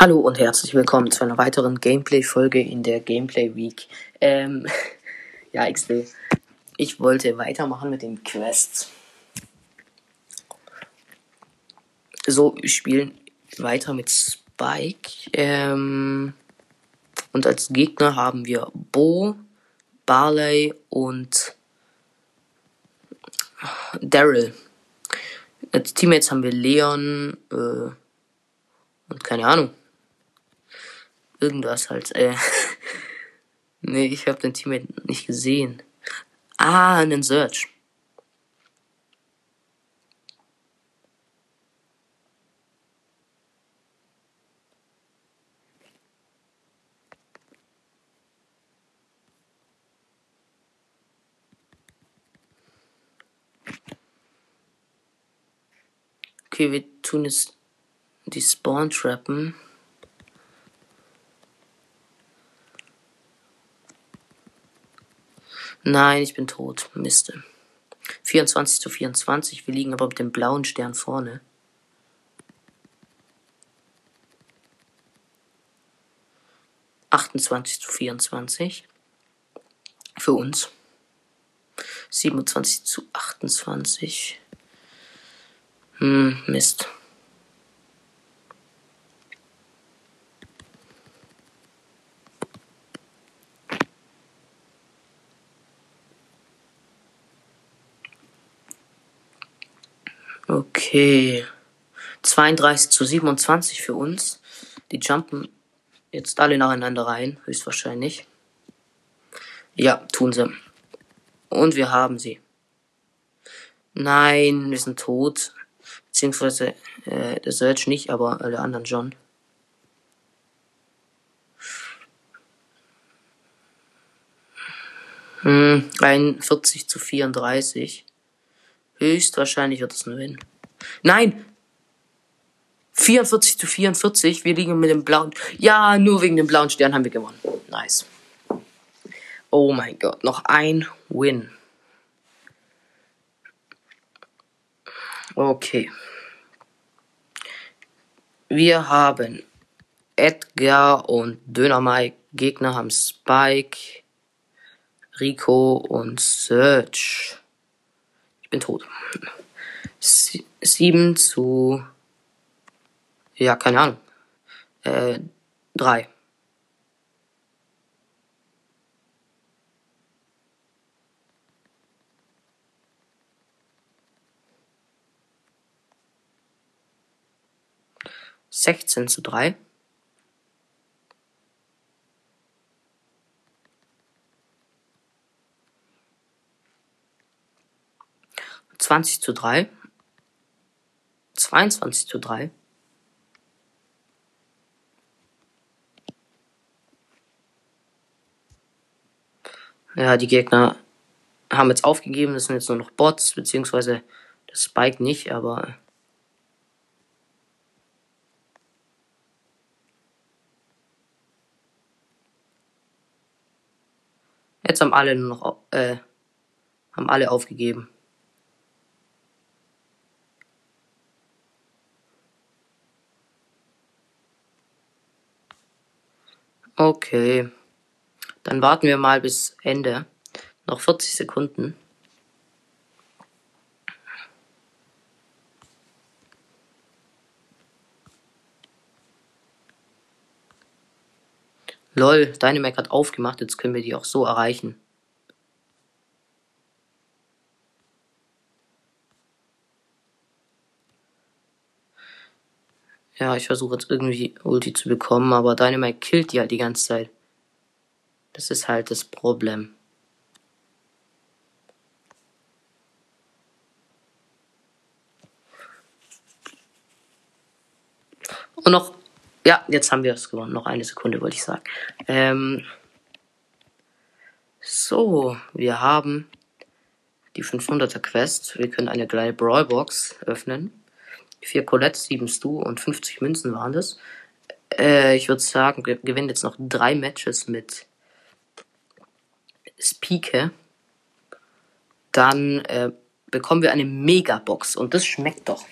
Hallo und herzlich willkommen zu einer weiteren Gameplay-Folge in der Gameplay Week. Ähm, ja, XD. Ich wollte weitermachen mit den Quests. So, wir spielen weiter mit Spike. Ähm, und als Gegner haben wir Bo, Barley und Daryl. Als Teammates haben wir Leon äh, und keine Ahnung. Irgendwas halt. Äh. nee, ich habe den Teammate nicht gesehen. Ah, einen Search. Okay, wir tun jetzt die Spawn Nein, ich bin tot. Miste. 24 zu 24. Wir liegen aber mit dem blauen Stern vorne. Achtundzwanzig zu 24. Für uns. 27 zu 28. Hm, Mist. Okay. 32 zu 27 für uns. Die jumpen jetzt alle nacheinander rein, höchstwahrscheinlich. Ja, tun sie. Und wir haben sie. Nein, wir sind tot. Beziehungsweise äh, der Search nicht, aber alle anderen schon. Hm, 41 zu 34. Höchstwahrscheinlich wird es ein Win. Nein! 44 zu 44. Wir liegen mit dem blauen. Ja, nur wegen dem blauen Stern haben wir gewonnen. Nice. Oh mein Gott, noch ein Win. Okay. Wir haben Edgar und Dynamite. Gegner haben Spike, Rico und Search. Ich bin tot. Sie 7 zu. Ja, keine Ahnung. Äh, 3. Sechzehn zu drei. 20 zu 3. 22 zu 3. Ja, die Gegner haben jetzt aufgegeben, das sind jetzt nur noch Bots, beziehungsweise das Spike nicht, aber. Jetzt haben alle nur noch, äh, haben alle aufgegeben. Okay. Dann warten wir mal bis Ende. Noch 40 Sekunden. Lol, deine Mac hat aufgemacht, jetzt können wir die auch so erreichen. Ja, ich versuche jetzt irgendwie Ulti zu bekommen, aber Dynamite killt die halt die ganze Zeit. Das ist halt das Problem. Und noch, ja, jetzt haben wir es gewonnen. Noch eine Sekunde wollte ich sagen. Ähm, so, wir haben die 500er Quest. Wir können eine kleine Brawlbox öffnen. Vier Colettes, sieben Stu und 50 Münzen waren das. Äh, ich würde sagen, wir gewinnen jetzt noch drei Matches mit Spike. Dann äh, bekommen wir eine Megabox und das schmeckt doch.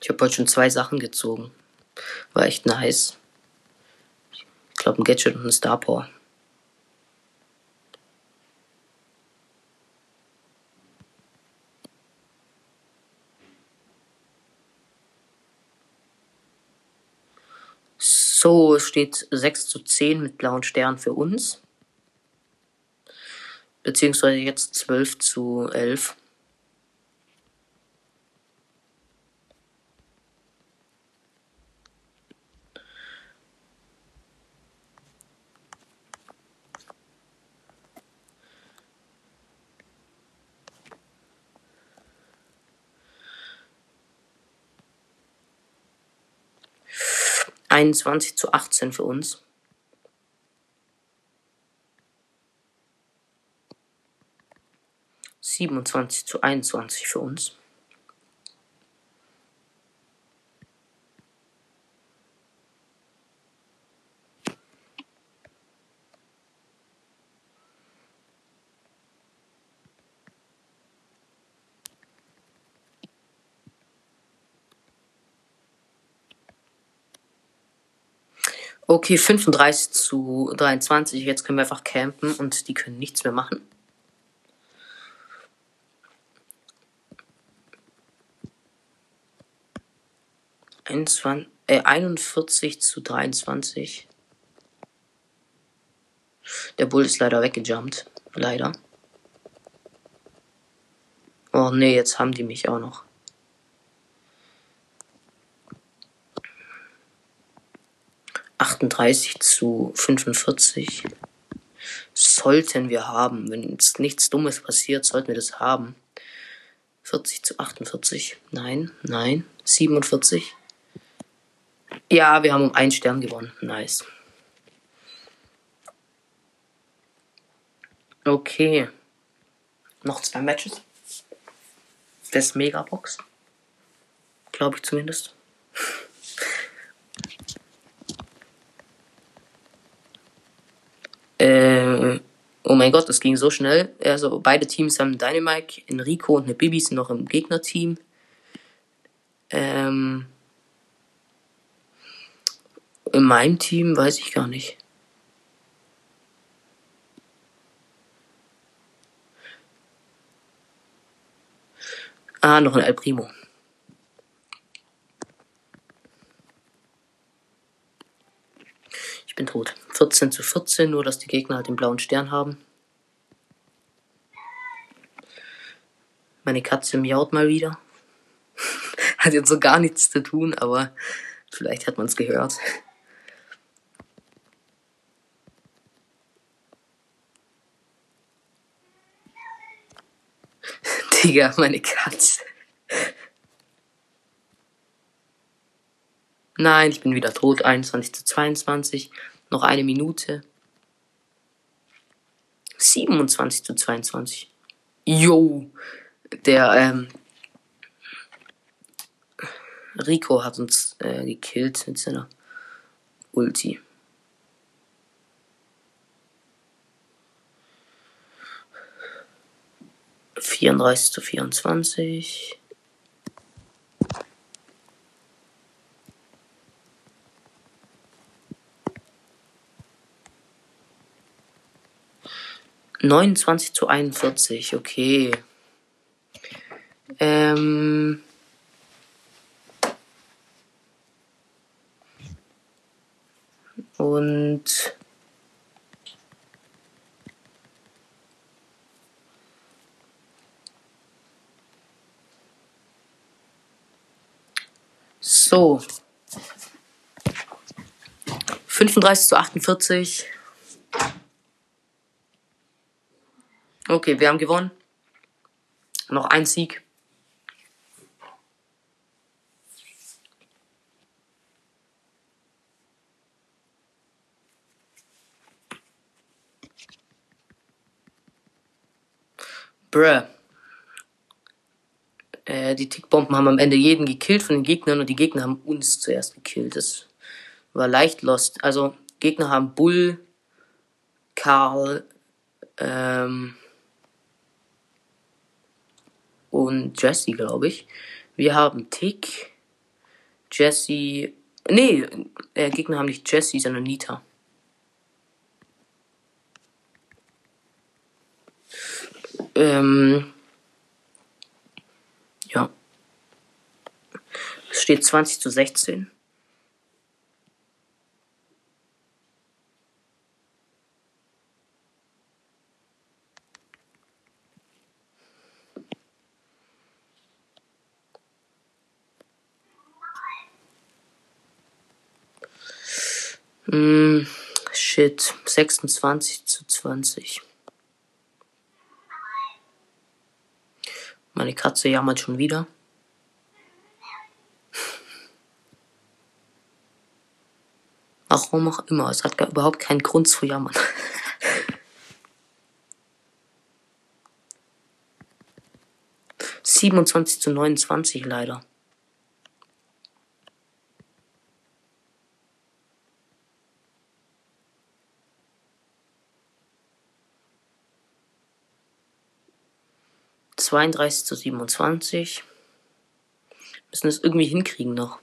Ich habe heute schon zwei Sachen gezogen. War echt nice. Ich glaube ein Gadget und ein Star Power. So, es steht 6 zu 10 mit blauen Sternen für uns. Beziehungsweise jetzt 12 zu 11. Einundzwanzig zu achtzehn für uns. Siebenundzwanzig zu einundzwanzig für uns. Okay, 35 zu 23. Jetzt können wir einfach campen und die können nichts mehr machen. äh, 41 zu 23. Der Bull ist leider weggejumpt. Leider. Oh nee, jetzt haben die mich auch noch. Achtunddreißig zu fünfundvierzig. Sollten wir haben. Wenn jetzt nichts Dummes passiert, sollten wir das haben. 40 zu 48. Nein, nein. 47. Ja, wir haben um einen Stern gewonnen. Nice. Okay. Noch zwei Matches. Das Megabox. Glaube ich zumindest. Äh, oh mein Gott, das ging so schnell. Also beide Teams haben Dynamite, Enrico und eine Bibi sind noch im Gegnerteam. Ähm, in meinem Team weiß ich gar nicht. Ah, noch ein El Primo. Ich bin tot. 14 zu 14, nur dass die Gegner halt den blauen Stern haben. Meine Katze miaut mal wieder. Hat jetzt so gar nichts zu tun, aber vielleicht hat man es gehört. Digga, meine Katze. Nein, ich bin wieder tot. 21 zu 22. Noch eine Minute. 27 zu 22. Yo. Der, ähm, Rico hat uns äh, gekillt mit seiner Ulti. Vierunddreißig zu vierundzwanzig. Neunundzwanzig zu einundvierzig, okay. Ähm. Und so. 35 zu 48. Okay, wir haben gewonnen. Noch ein Sieg. Bruh. Äh, die Tickbomben haben am Ende jeden gekillt von den Gegnern und die Gegner haben uns zuerst gekillt. Das war leicht lost. Also, Gegner haben Bull, Karl, ähm, und Jesse, glaube ich. Wir haben Tick, Jesse. Nee, äh, Gegner haben nicht Jesse, sondern Nita. Ähm, ja. Es steht 20 zu 16. 26 zu 20. Meine Katze jammert schon wieder. Warum auch immer, es hat gar überhaupt keinen Grund zu jammern. Siebenundzwanzig zu neunundzwanzig leider. Zweiunddreißig zu siebenundzwanzig. Müssen es irgendwie hinkriegen noch.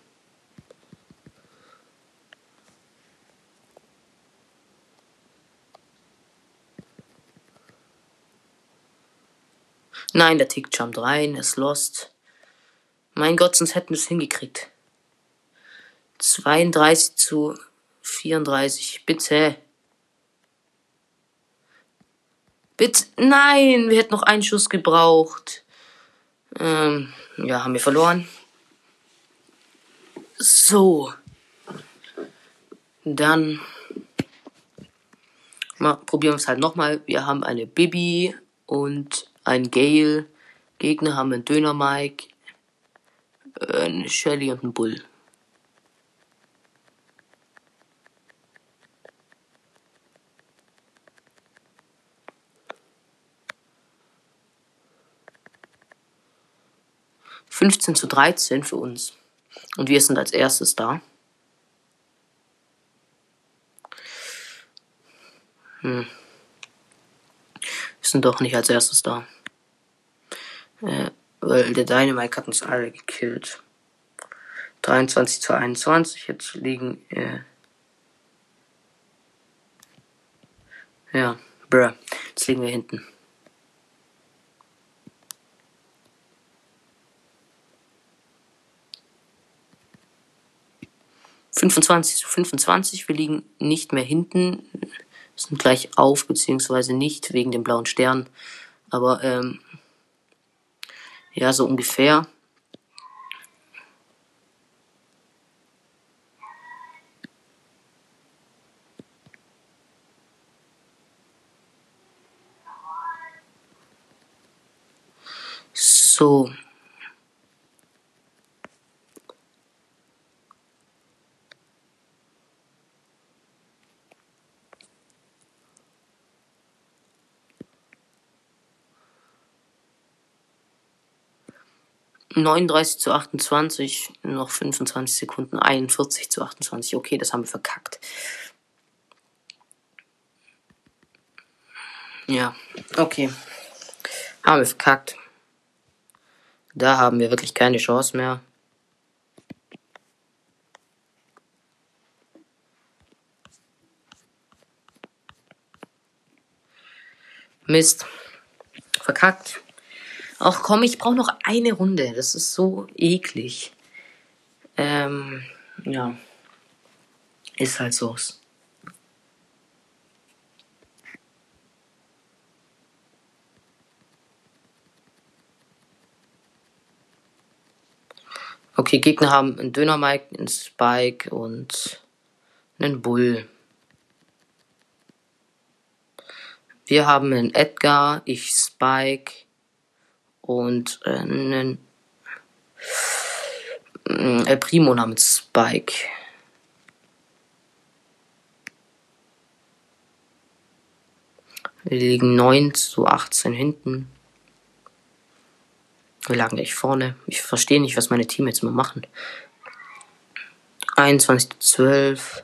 Nein, der Tick jumpt rein, ist lost. Mein Gott, sonst hätten wir es hingekriegt. 32 zu 34, bitte. Bitte, nein, wir hätten noch einen Schuss gebraucht. Ähm, ja, haben wir verloren. So. Dann mal, probieren wir es halt nochmal. Wir haben eine Bibi und ein Gale. Gegner haben einen Döner Mike, eine Shelly und einen Bull. Fünfzehn zu dreizehn für uns. Und wir sind als erstes da. Hm. Wir sind doch nicht als erstes da. Äh, weil der Dynamite hat uns alle gekillt. 23 zu 21. Jetzt liegen. Äh, ja, bruh. Jetzt liegen wir hinten. Fünfundzwanzig zu 25. Wir liegen nicht mehr hinten. Sind gleich auf, beziehungsweise nicht wegen dem blauen Stern. Aber ähm, ja, so ungefähr. So. Neununddreißig zu achtundzwanzig, noch fünfundzwanzig Sekunden, einundvierzig zu achtundzwanzig. Okay, das haben wir verkackt. Ja, okay. Haben wir verkackt. Da haben wir wirklich keine Chance mehr. Mist. Verkackt. Ach komm, ich brauche noch eine Runde. Das ist so eklig. Ähm, ja. Ist halt so. Okay, Gegner haben einen Döner Mike, einen Spike und einen Bull. Wir haben einen Edgar, ich Spike und äh, einen äh, El Primo namens Spike. Wir liegen 9 zu 18 hinten. Wir lagen gleich vorne. Ich verstehe nicht, was meine Team jetzt mal machen. 21 zu 12.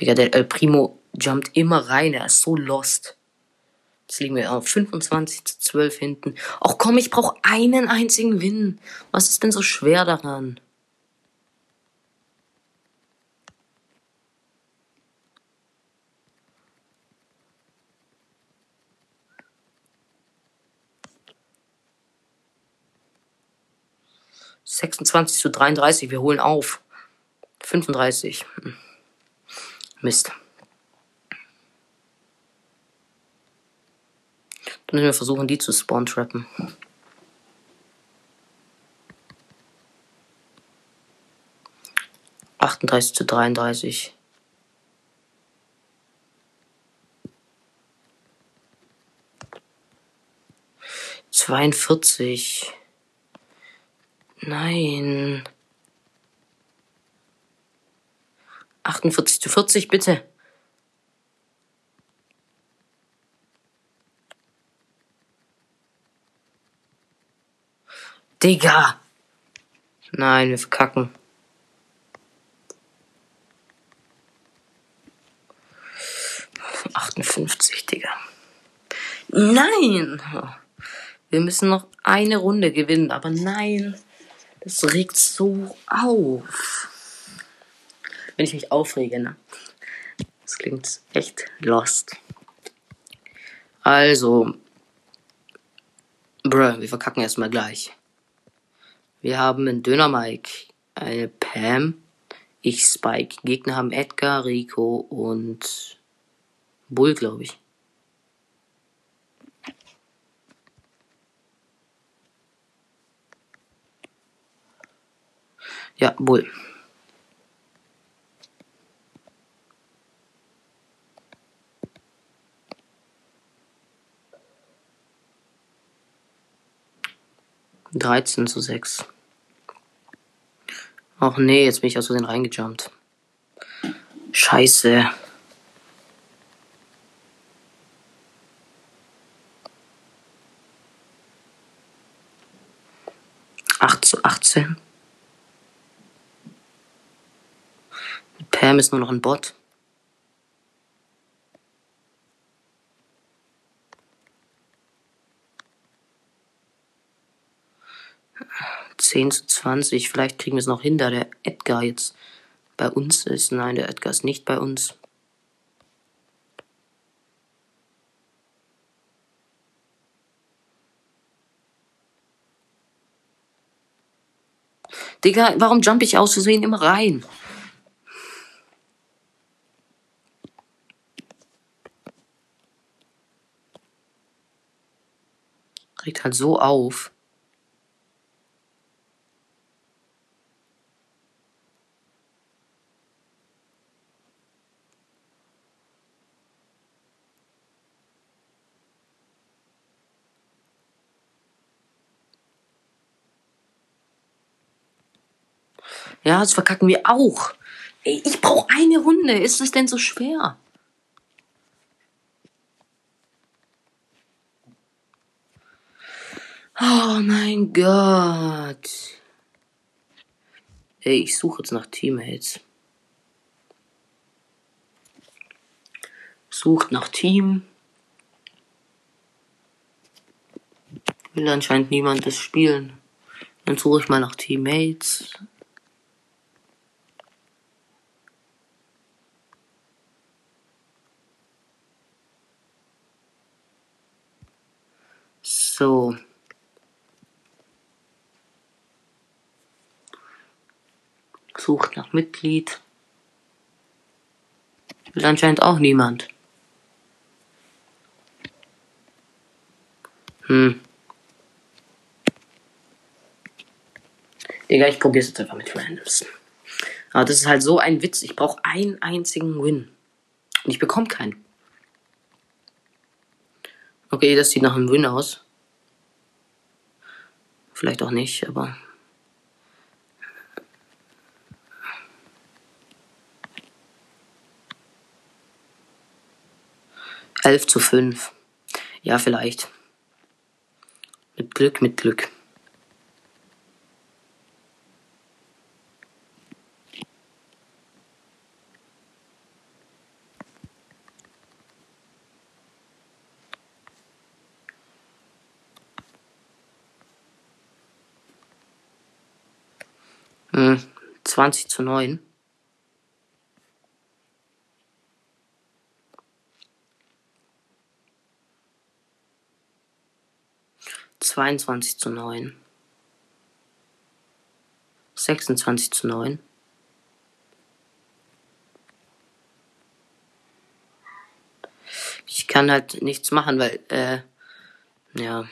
Digga, der El Primo jumpt immer rein. Er ist so lost. Jetzt liegen wir auf 25 zu 12 hinten. Ach komm, ich brauche einen einzigen Win. Was ist denn so schwer daran? Sechsundzwanzig zu 33, wir holen auf. 35. Hm. Mist. Dann müssen wir versuchen, die zu spawn-trappen. Achtunddreißig zu dreiunddreißig. Zweiundvierzig. Nein. 48 zu 40, bitte. Digga. Nein, wir verkacken. Achtundfünfzig, Digga. Nein! Wir müssen noch eine Runde gewinnen, aber nein. Das regt so auf. Wenn ich mich aufrege, ne? Das klingt echt lost. Also. Bruh, wir verkacken erstmal gleich. Wir haben einen Döner Mike, eine Pam, ich Spike. Gegner haben Edgar, Rico und Bull, glaube ich. Ja, Bull. Dreizehn zu sechs. Ach nee, jetzt bin ich aus Versehen reingejumpt. Scheiße. Acht zu achtzehn. Pam ist nur noch ein Bot. Zehn zu zwanzig. Vielleicht kriegen wir es noch hin, da der Edgar jetzt bei uns ist. Nein, der Edgar ist nicht bei uns. Digga, warum jump ich aus Versehen immer rein? Regt halt so auf. Ja, das verkacken wir auch. Ey, ich brauche eine Runde. Ist es denn so schwer? Oh mein Gott. Ey, ich suche jetzt nach Teammates. Sucht nach Team. Will anscheinend niemand das spielen. Dann suche ich mal nach Teammates. So. Sucht nach Mitglied. Will anscheinend auch niemand. Hm. Digga, ich probiere es jetzt einfach mit Randoms. Aber das ist halt so ein Witz. Ich brauche einen einzigen Win. Und ich bekomme keinen. Okay, das sieht nach einem Win aus. Vielleicht auch nicht, aber. Elf zu fünf. Ja, vielleicht. Mit Glück, mit Glück. Hm, 20 zu 9. Zweiundzwanzig zu neun. Sechsundzwanzig zu neun. Ich kann halt nichts machen, weil, äh, ja.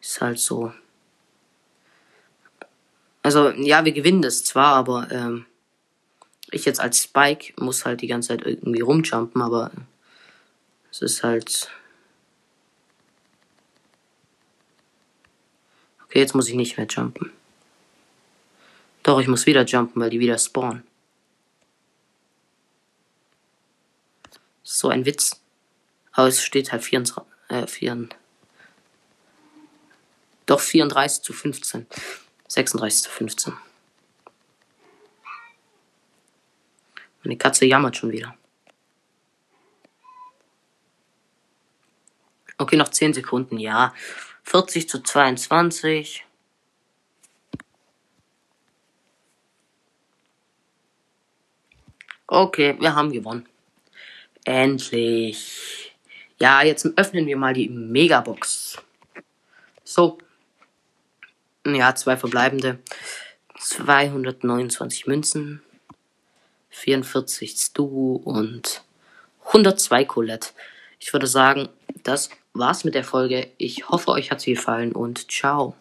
Ist halt so. Also, ja, wir gewinnen das zwar, aber ähm, ich jetzt als Spike muss halt die ganze Zeit irgendwie rumjumpen, aber es ist halt. Okay, jetzt muss ich nicht mehr jumpen. Doch, ich muss wieder jumpen, weil die wieder spawnen. So ein Witz. Aber es steht halt 24, äh, 4, doch 34 zu 15. 36 zu 15. Meine Katze jammert schon wieder. Okay, noch 10 Sekunden, ja. 40 zu 22. Okay, wir haben gewonnen. Endlich. Ja, jetzt öffnen wir mal die Megabox. So. Ja, zwei verbleibende. 229 Münzen. 44 Stu und 102 Colette. Ich würde sagen, das war's mit der Folge. Ich hoffe, euch hat sie gefallen und ciao.